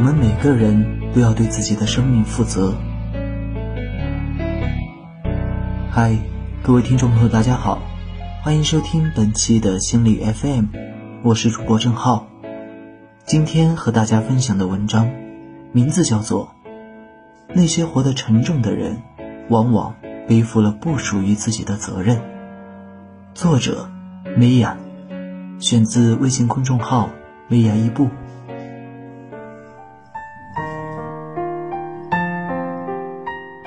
我们每个人都要对自己的生命负责。嗨，各位听众朋友，大家好，欢迎收听本期的心理 FM，我是主播郑浩。今天和大家分享的文章，名字叫做《那些活得沉重的人，往往背负了不属于自己的责任》。作者：梅雅，选自微信公众号“美雅一步”。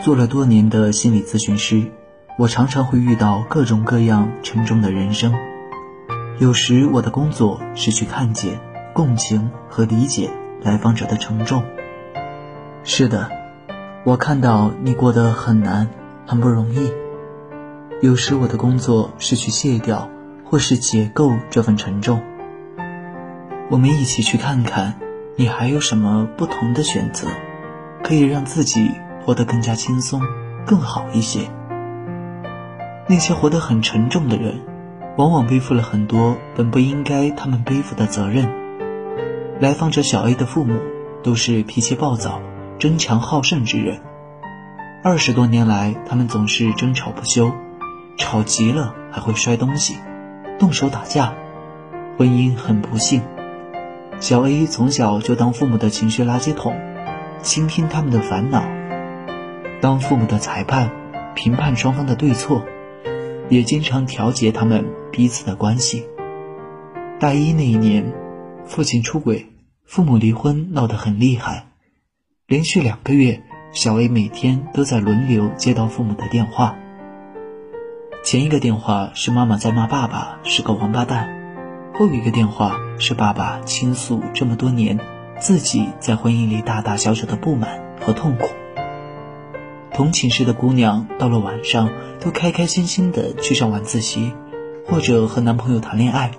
做了多年的心理咨询师，我常常会遇到各种各样沉重的人生。有时我的工作是去看见、共情和理解来访者的沉重。是的，我看到你过得很难，很不容易。有时我的工作是去卸掉或是解构这份沉重。我们一起去看看，你还有什么不同的选择，可以让自己。活得更加轻松，更好一些。那些活得很沉重的人，往往背负了很多本不应该他们背负的责任。来访者小 A 的父母都是脾气暴躁、争强好胜之人。二十多年来，他们总是争吵不休，吵急了还会摔东西，动手打架，婚姻很不幸。小 A 从小就当父母的情绪垃圾桶，倾听他们的烦恼。当父母的裁判，评判双方的对错，也经常调节他们彼此的关系。大一那一年，父亲出轨，父母离婚闹得很厉害。连续两个月，小 A 每天都在轮流接到父母的电话。前一个电话是妈妈在骂爸爸是个王八蛋，后一个电话是爸爸倾诉这么多年自己在婚姻里大大小小的不满和痛苦。同寝室的姑娘到了晚上都开开心心的去上晚自习，或者和男朋友谈恋爱。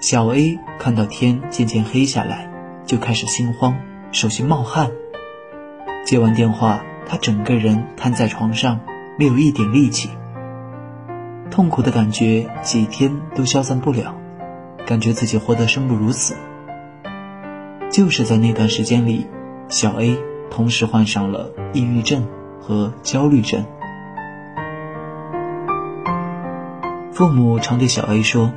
小 A 看到天渐渐黑下来，就开始心慌，手心冒汗。接完电话，她整个人瘫在床上，没有一点力气。痛苦的感觉几天都消散不了，感觉自己活得生不如死。就是在那段时间里，小 A 同时患上了抑郁症。和焦虑症。父母常对小 A 说：“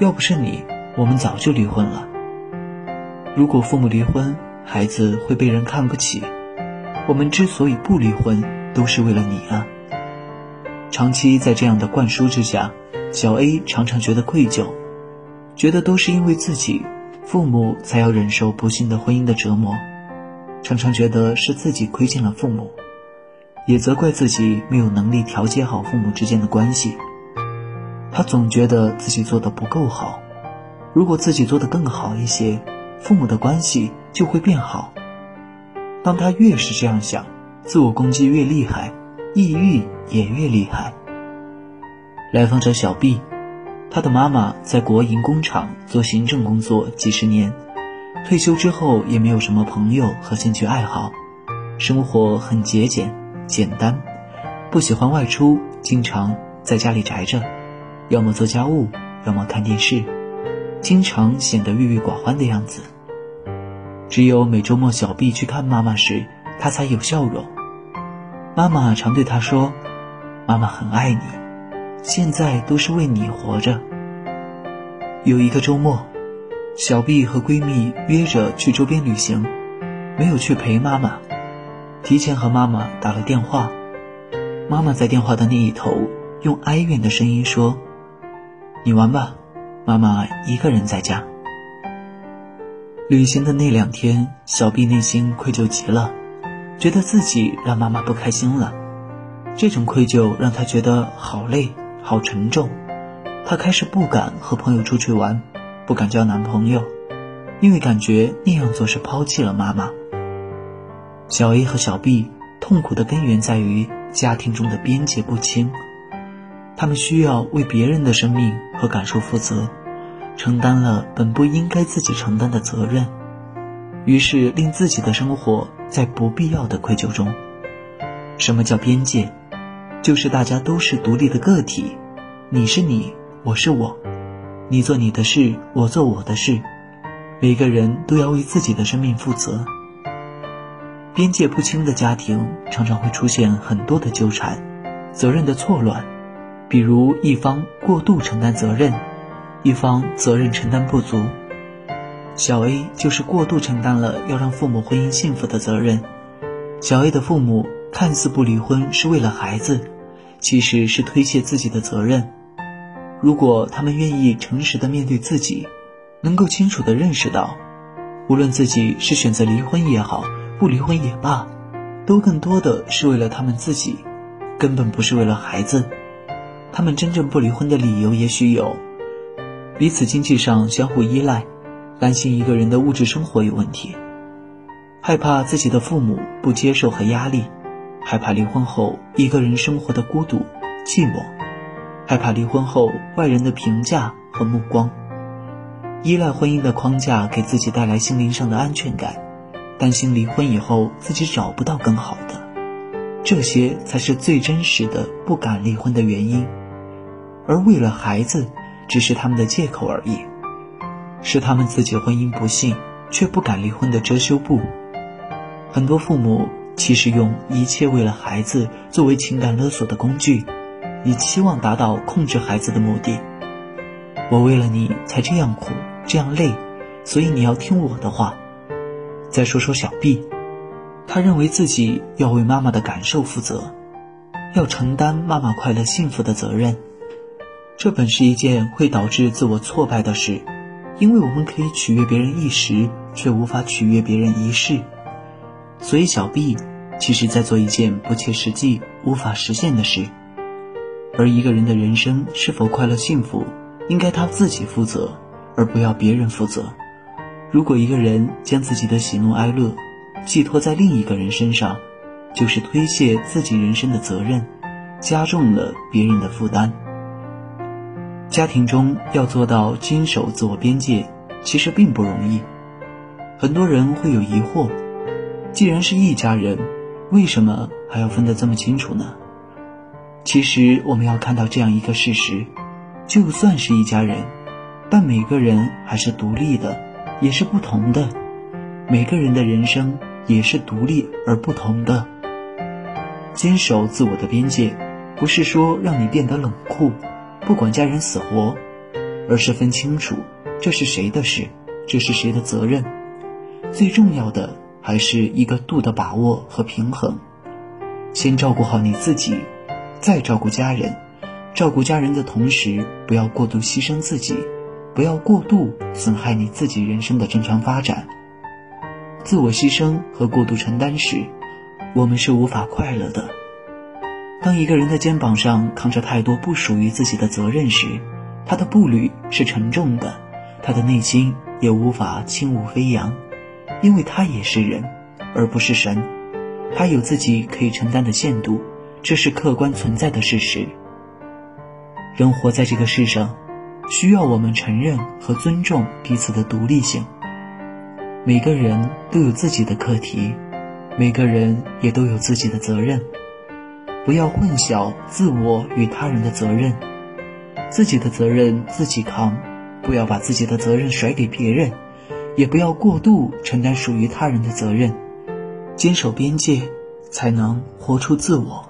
要不是你，我们早就离婚了。如果父母离婚，孩子会被人看不起。我们之所以不离婚，都是为了你啊。”长期在这样的灌输之下，小 A 常常觉得愧疚，觉得都是因为自己，父母才要忍受不幸的婚姻的折磨，常常觉得是自己亏欠了父母。也责怪自己没有能力调节好父母之间的关系，他总觉得自己做的不够好。如果自己做的更好一些，父母的关系就会变好。当他越是这样想，自我攻击越厉害，抑郁也越厉害。来访者小 B，他的妈妈在国营工厂做行政工作几十年，退休之后也没有什么朋友和兴趣爱好，生活很节俭。简单，不喜欢外出，经常在家里宅着，要么做家务，要么看电视，经常显得郁郁寡欢的样子。只有每周末小毕去看妈妈时，他才有笑容。妈妈常对他说：“妈妈很爱你，现在都是为你活着。”有一个周末，小毕和闺蜜约着去周边旅行，没有去陪妈妈。提前和妈妈打了电话，妈妈在电话的那一头用哀怨的声音说：“你玩吧，妈妈一个人在家。”旅行的那两天，小 B 内心愧疚极了，觉得自己让妈妈不开心了。这种愧疚让他觉得好累、好沉重。他开始不敢和朋友出去玩，不敢交男朋友，因为感觉那样做是抛弃了妈妈。小 A 和小 B 痛苦的根源在于家庭中的边界不清，他们需要为别人的生命和感受负责，承担了本不应该自己承担的责任，于是令自己的生活在不必要的愧疚中。什么叫边界？就是大家都是独立的个体，你是你，我是我，你做你的事，我做我的事，每个人都要为自己的生命负责。边界不清的家庭常常会出现很多的纠缠，责任的错乱，比如一方过度承担责任，一方责任承担不足。小 A 就是过度承担了要让父母婚姻幸福的责任。小 A 的父母看似不离婚是为了孩子，其实是推卸自己的责任。如果他们愿意诚实的面对自己，能够清楚的认识到，无论自己是选择离婚也好，不离婚也罢，都更多的是为了他们自己，根本不是为了孩子。他们真正不离婚的理由也许有：彼此经济上相互依赖，担心一个人的物质生活有问题，害怕自己的父母不接受和压力，害怕离婚后一个人生活的孤独寂寞。害怕离婚后外人的评价和目光，依赖婚姻的框架给自己带来心灵上的安全感，担心离婚以后自己找不到更好的，这些才是最真实的不敢离婚的原因。而为了孩子，只是他们的借口而已，是他们自己婚姻不幸却不敢离婚的遮羞布。很多父母其实用一切为了孩子作为情感勒索的工具。以期望达到控制孩子的目的。我为了你才这样苦，这样累，所以你要听我的话。再说说小 B，他认为自己要为妈妈的感受负责，要承担妈妈快乐幸福的责任。这本是一件会导致自我挫败的事，因为我们可以取悦别人一时，却无法取悦别人一世。所以小 B 其实在做一件不切实际、无法实现的事。而一个人的人生是否快乐幸福，应该他自己负责，而不要别人负责。如果一个人将自己的喜怒哀乐寄托在另一个人身上，就是推卸自己人生的责任，加重了别人的负担。家庭中要做到坚守自我边界，其实并不容易。很多人会有疑惑：既然是一家人，为什么还要分得这么清楚呢？其实我们要看到这样一个事实：就算是一家人，但每个人还是独立的，也是不同的。每个人的人生也是独立而不同的。坚守自我的边界，不是说让你变得冷酷，不管家人死活，而是分清楚这是谁的事，这是谁的责任。最重要的还是一个度的把握和平衡。先照顾好你自己。再照顾家人，照顾家人的同时，不要过度牺牲自己，不要过度损害你自己人生的正常发展。自我牺牲和过度承担时，我们是无法快乐的。当一个人的肩膀上扛着太多不属于自己的责任时，他的步履是沉重的，他的内心也无法轻舞飞扬，因为他也是人，而不是神，他有自己可以承担的限度。这是客观存在的事实。人活在这个世上，需要我们承认和尊重彼此的独立性。每个人都有自己的课题，每个人也都有自己的责任。不要混淆自我与他人的责任，自己的责任自己扛，不要把自己的责任甩给别人，也不要过度承担属于他人的责任。坚守边界，才能活出自我。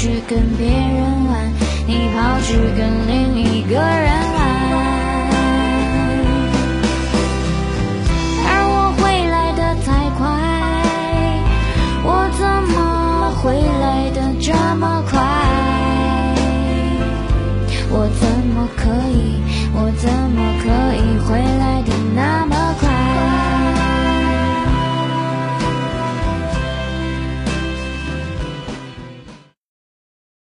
去跟别人玩，你跑去跟另一个人玩，而我回来的太快，我怎么回来的这么快？我怎么可以，我怎么可以回来？